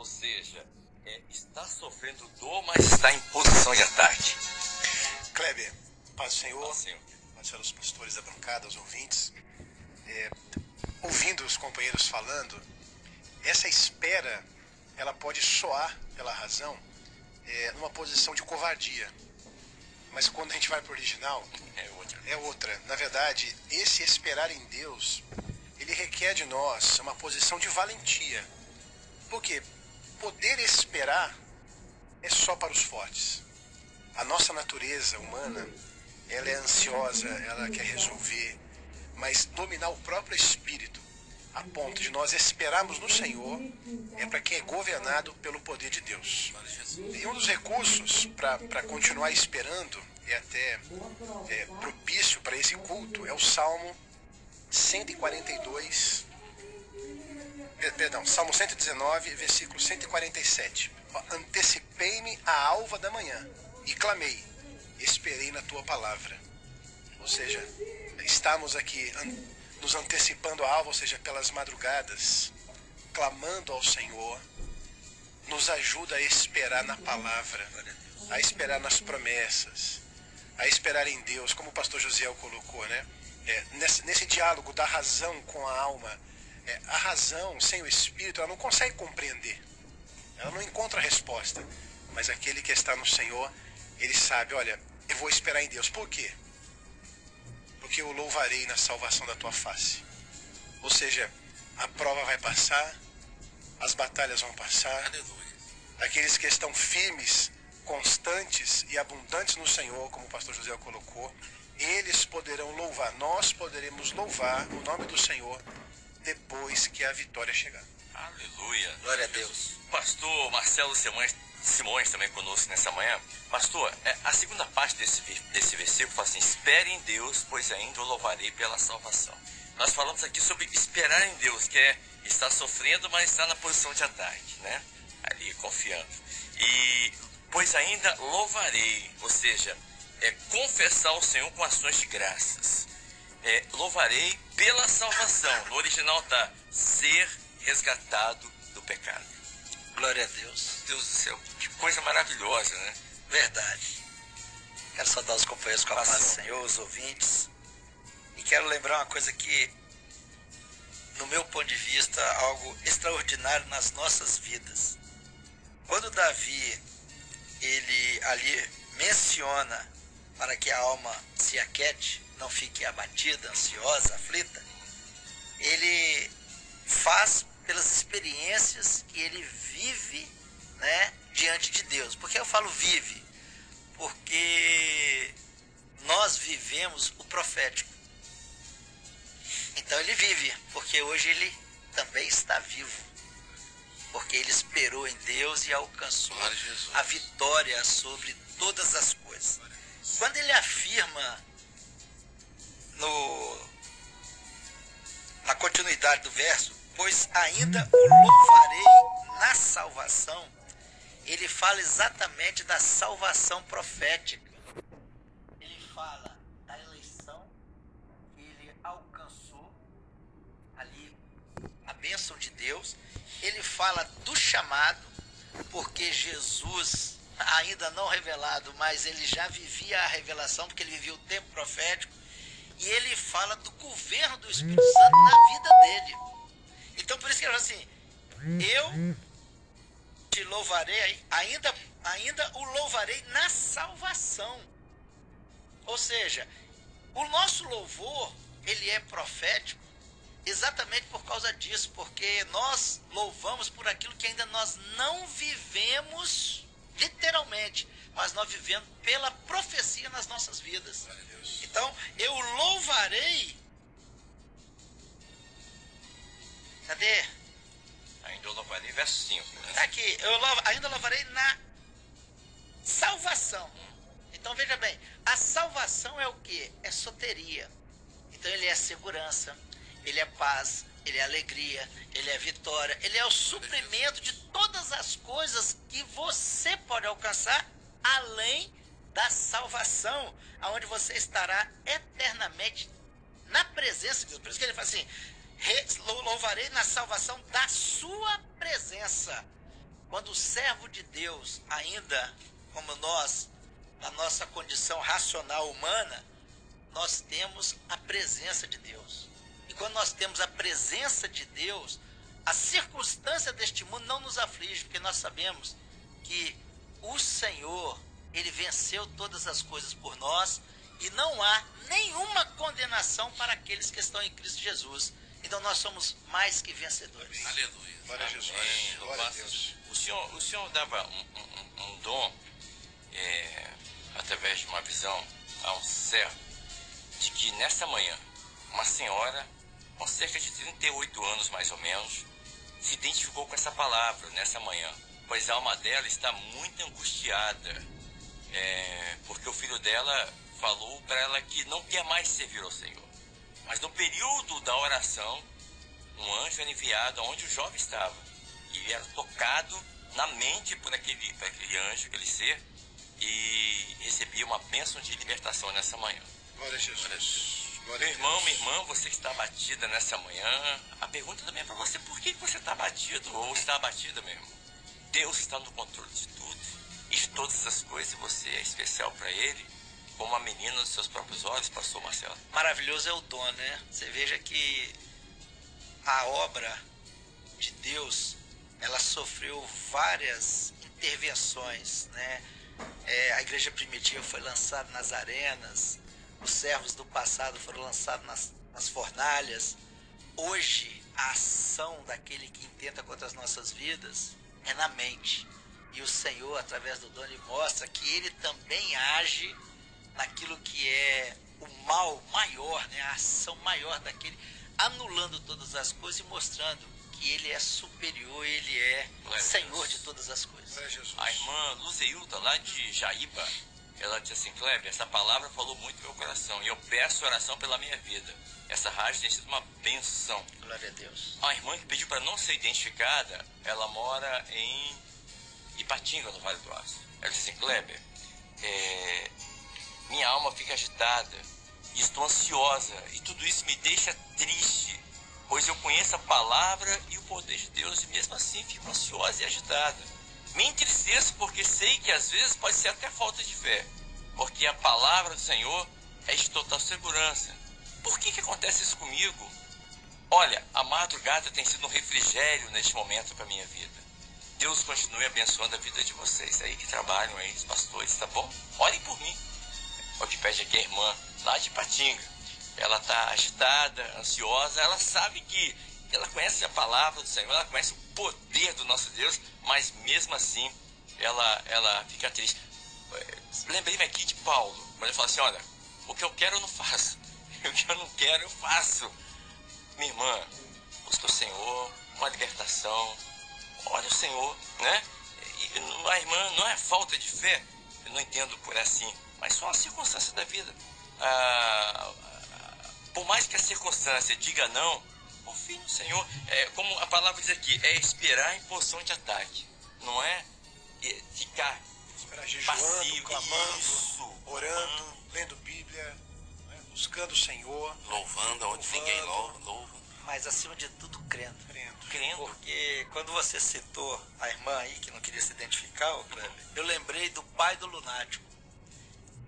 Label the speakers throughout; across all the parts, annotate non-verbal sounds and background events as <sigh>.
Speaker 1: ou seja, é, está sofrendo dor, mas está em posição de ataque.
Speaker 2: Kleber, paz do Senhor,
Speaker 1: Paz Senhor.
Speaker 2: paz aos pastores da bancada, aos ouvintes. É, ouvindo os companheiros falando, essa espera, ela pode soar pela razão é, numa posição de covardia. Mas quando a gente vai para o original,
Speaker 1: É outra.
Speaker 2: é outra. Na verdade, esse esperar em Deus, ele requer de nós uma posição de valentia. Porque poder esperar é só para os fortes. A nossa natureza humana, ela é ansiosa, ela quer resolver, mas dominar o próprio espírito a ponto de nós esperarmos no Senhor é para quem é governado pelo poder de Deus. E um dos recursos para continuar esperando e até é, propício para esse culto é o Salmo 142, per- perdão, Salmo 119, versículo 147. Ó, Antecipei-me à alva da manhã e clamei, esperei na tua palavra. Ou seja, estamos aqui nos antecipando à alva, ou seja, pelas madrugadas, clamando ao Senhor, nos ajuda a esperar na palavra, a esperar nas promessas, a esperar em Deus, como o pastor Josiel colocou, né? É, nesse, nesse diálogo da razão com a alma, é, a razão sem o espírito, ela não consegue compreender, ela não encontra resposta. Mas aquele que está no Senhor, ele sabe: olha, eu vou esperar em Deus. Por quê? Porque eu louvarei na salvação da tua face. Ou seja, a prova vai passar, as batalhas vão passar,
Speaker 1: Aleluia.
Speaker 2: aqueles que estão firmes, constantes e abundantes no Senhor, como o pastor José colocou, eles poderão louvar, nós poderemos louvar o nome do Senhor depois que a vitória chegar.
Speaker 1: Aleluia.
Speaker 3: Glória a Deus.
Speaker 1: Pastor Marcelo Simões, Simões também conosco nessa manhã. Pastor, é, a segunda parte desse, desse versículo fala assim: Espere em Deus, pois ainda o louvarei pela salvação. Nós falamos aqui sobre esperar em Deus, que é estar sofrendo, mas estar na posição de ataque, né? Ali, confiando. E pois ainda louvarei, ou seja, é confessar ao Senhor com ações de graças. É, louvarei pela salvação. No original tá ser resgatado do pecado.
Speaker 3: Glória a Deus.
Speaker 1: Deus do céu, que coisa maravilhosa, né?
Speaker 3: Verdade. Quero saudar os companheiros com a paz do. Senhor, os ouvintes. E quero lembrar uma coisa que, no meu ponto de vista, algo extraordinário nas nossas vidas. Quando Davi, ele ali menciona para que a alma se aquete, não fique abatida, ansiosa, aflita, ele faz pelas experiências que ele vive né, diante de Deus. Por que eu falo vive? Porque nós vivemos o profético. Então ele vive, porque hoje ele também está vivo. Porque ele esperou em Deus e alcançou
Speaker 1: a
Speaker 3: vitória sobre todas as coisas. Quando ele afirma no na continuidade do verso, pois ainda o louvarei na salvação, ele fala exatamente da salvação profética. Ele fala da eleição ele alcançou ali a bênção de Deus. Ele fala do chamado, porque Jesus, ainda não revelado, mas ele já vivia a revelação, porque ele vivia o tempo profético. E ele fala do governo do Espírito Santo na vida dele. Então por isso que ele fala assim: Eu te louvarei, ainda, ainda o louvarei na salvação. Ou seja, o nosso louvor, ele é profético exatamente por causa disso, porque nós louvamos por aquilo que ainda nós não vivemos literalmente, mas nós vivemos pela profecia nas nossas vidas. Então, eu louvarei. Cadê?
Speaker 1: Ainda louvarei, verso 5, né?
Speaker 3: Tá aqui, eu louvo- ainda louvarei na salvação. Então veja bem, a salvação é o que? É soteria. Então ele é segurança, ele é paz, ele é alegria, ele é vitória, ele é o suprimento de todas as coisas que você pode alcançar além da salvação, aonde você estará eternamente na presença de Deus. Por isso que ele fala assim: "Re- lou- louvarei na salvação da sua presença. quando o servo de Deus, ainda como nós, na nossa condição racional humana, nós temos a presença de Deus. Quando nós temos a presença de Deus, a circunstância deste mundo não nos aflige, porque nós sabemos que o Senhor, ele venceu todas as coisas por nós e não há nenhuma condenação para aqueles que estão em Cristo Jesus. Então nós somos mais que vencedores.
Speaker 1: Aleluia.
Speaker 2: Glória a Jesus.
Speaker 1: Amém.
Speaker 2: Glória a Deus.
Speaker 1: O Senhor, o senhor dava um, um- um dom, é, através de uma visão, a um servo, de que nessa manhã, uma senhora, com cerca de 38 anos mais ou menos, se identificou com essa palavra nessa manhã, pois a alma dela está muito angustiada, é, porque o filho dela falou para ela que não quer mais servir ao Senhor. Mas no período da oração, um anjo era enviado aonde o jovem estava. E ele era tocado na mente por aquele, por aquele anjo, aquele ser, e recebia uma bênção de libertação nessa manhã.
Speaker 2: Glória a Jesus.
Speaker 1: Meu irmão, minha irmã, você que está abatida nessa manhã, a pergunta também é para você, por que você está abatido ou está abatida mesmo? Deus está no controle de tudo e de todas as coisas, você é especial para Ele, como a menina dos seus próprios olhos, pastor Marcelo.
Speaker 3: Maravilhoso é o dom, né? Você veja que a obra de Deus, ela sofreu várias intervenções, né? É, a igreja primitiva foi lançada nas arenas, os servos do passado foram lançados nas, nas fornalhas. Hoje, a ação daquele que intenta contra as nossas vidas é na mente. E o Senhor, através do ele mostra que ele também age naquilo que é o mal maior, né? a ação maior daquele, anulando todas as coisas e mostrando que ele é superior, ele é Senhor
Speaker 1: Deus.
Speaker 3: de todas as coisas.
Speaker 2: A
Speaker 1: irmã Luzeilda, lá de Jaíba, ela disse assim, Kleber, essa palavra falou muito no meu coração e eu peço oração pela minha vida. Essa rádio tem sido uma benção.
Speaker 3: Glória a Deus.
Speaker 1: A irmã que pediu para não ser identificada, ela mora em Ipatinga, no Vale do Aço. Ela disse assim, Kleber, é, minha alma fica agitada e estou ansiosa e tudo isso me deixa triste, pois eu conheço a palavra e o poder de Deus e mesmo assim fico ansiosa e agitada. Me entristeço porque sei que às vezes pode ser até falta de fé, porque a palavra do Senhor é de total segurança. Por que, que acontece isso comigo? Olha, a madrugada tem sido um refrigério neste momento para minha vida. Deus continue abençoando a vida de vocês aí que trabalham aí, os pastores, tá bom? Orem por mim. O que pede aqui a irmã lá de Patinga. Ela está agitada, ansiosa, ela sabe que ela conhece a palavra do Senhor, ela conhece o poder do nosso Deus, mas mesmo assim ela, ela fica triste. Eh, Lembrei-me aqui de Paulo, quando ele fala assim, olha, o que eu quero eu não faço, <laughs> o que eu não quero eu faço. Minha irmã, busca o Senhor, uma libertação, olha o Senhor, né? E a irmã não é falta de fé, eu não entendo por assim, mas só uma circunstância da vida. Ah, ah, por mais que a circunstância diga não, confie no Senhor. É, como a palavra diz aqui, é esperar em posição de ataque, não é, é ficar
Speaker 2: Esperar jejuando,
Speaker 1: passivo.
Speaker 2: clamando,
Speaker 1: Isso.
Speaker 2: orando, lendo Bíblia, né, buscando o Senhor,
Speaker 4: Louvando onde ninguém lou- louva.
Speaker 3: Mas acima de tudo, crendo.
Speaker 2: crendo.
Speaker 1: crendo.
Speaker 3: Porque quando você citou a irmã aí, que não queria se identificar, Kleber, eu lembrei do pai do lunático.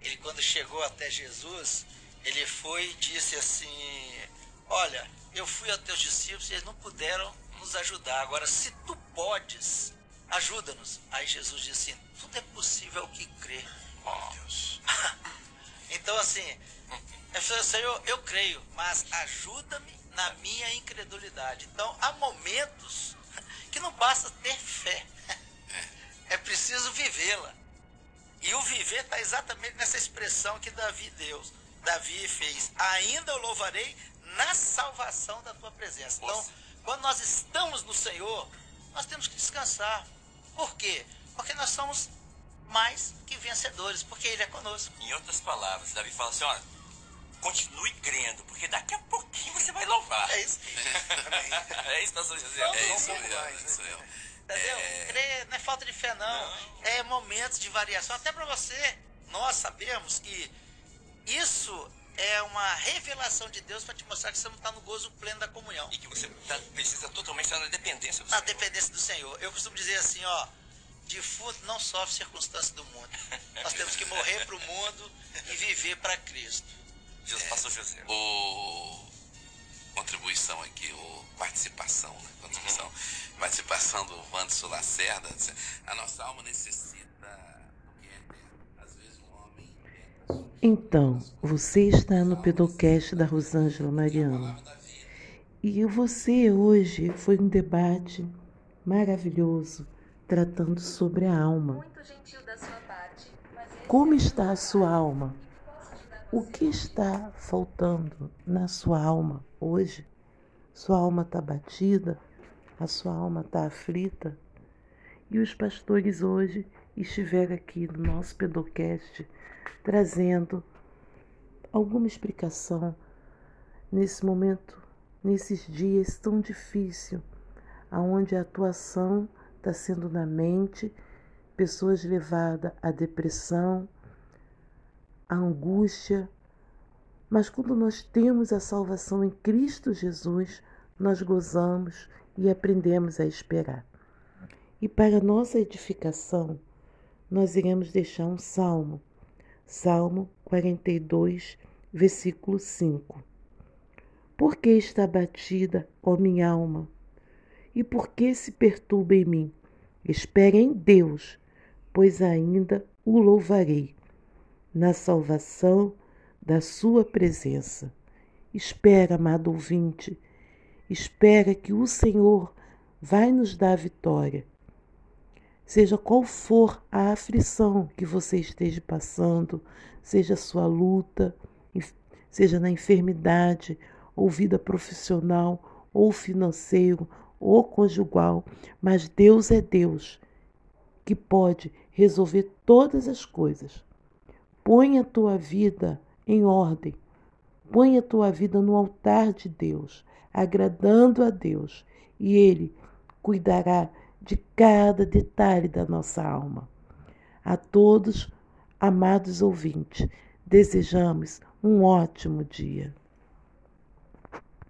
Speaker 3: Ele, quando chegou até Jesus, ele foi e disse assim: Olha, eu fui aos teus discípulos e eles não puderam nos ajudar. Agora, se tu podes, ajuda-nos. Aí Jesus disse assim: Tudo é possível ao que crê.
Speaker 1: Ó,
Speaker 2: Deus. <laughs>
Speaker 3: Então, assim, eu falei, Senhor, eu creio, mas ajuda-me na minha incredulidade. Então, há momentos que não basta ter fé, <laughs> é preciso vivê-la. E o viver está exatamente nessa expressão que Davi deu. Davi fez: Ainda eu louvarei na salvação da tua presença. Então, quando nós estamos no Senhor, nós temos que descansar. Por quê? Porque nós somos mais que vencedores, porque Ele é conosco.
Speaker 1: Em outras palavras, Davi fala assim, olha, continue crendo, porque daqui a pouquinho você vai louvar.
Speaker 3: É isso. <laughs>
Speaker 1: É isso, pastor José.
Speaker 3: Não,
Speaker 1: É
Speaker 3: não,
Speaker 1: isso.
Speaker 3: Não,
Speaker 2: né?
Speaker 4: sou eu.
Speaker 3: Entendeu? Crer não é falta de fé, não. É momentos de variação. Até para você, nós sabemos que isso é uma revelação de Deus para te mostrar que você não está no gozo pleno da comunhão.
Speaker 1: E que você tá- precisa totalmente estar na dependência do
Speaker 3: na
Speaker 1: Senhor.
Speaker 3: dependência do Senhor. Eu costumo dizer assim, ó, defunto não sofre circunstância do mundo. Nós temos que morrer para o mundo e viver para Cristo.
Speaker 1: Jesus, pastor José.
Speaker 4: O contribuição aqui, o participação, né? Contribuição, participação do Wanderson Lacerda. A nossa alma necessita do que é eterno. Às vezes o homem tenta
Speaker 5: Então, você está no pedocast da Rosângela Mariano. E você hoje foi um debate maravilhoso tratando sobre a alma. Como
Speaker 6: é
Speaker 5: está a sua alma? O que está faltando na sua alma hoje? Sua alma está batida? A sua alma está aflita? E os pastores hoje estiveram aqui no nosso pedocast trazendo alguma explicação nesse momento, nesses dias tão difíceis, aonde a atuação está sendo na mente, pessoas levadas à depressão, à angústia. Mas quando nós temos a salvação em Cristo Jesus, nós gozamos e aprendemos a esperar. E para nossa edificação, nós iremos deixar um salmo, Salmo 42, versículo 5. Por que está batida, ó minha alma? E por que se perturba em mim? Espere em Deus, pois ainda o louvarei, na salvação da sua presença. Espera, amado ouvinte, espera que o Senhor vai nos dar a vitória. Seja qual for a aflição que você esteja passando, seja sua luta, seja na enfermidade, ou vida profissional, ou financeiro, ou conjugal, mas Deus é Deus que pode resolver todas as coisas. Põe a tua vida em ordem, põe a tua vida no altar de Deus, agradando a Deus, e Ele cuidará de cada detalhe da nossa alma. A todos, amados ouvintes, desejamos um ótimo dia.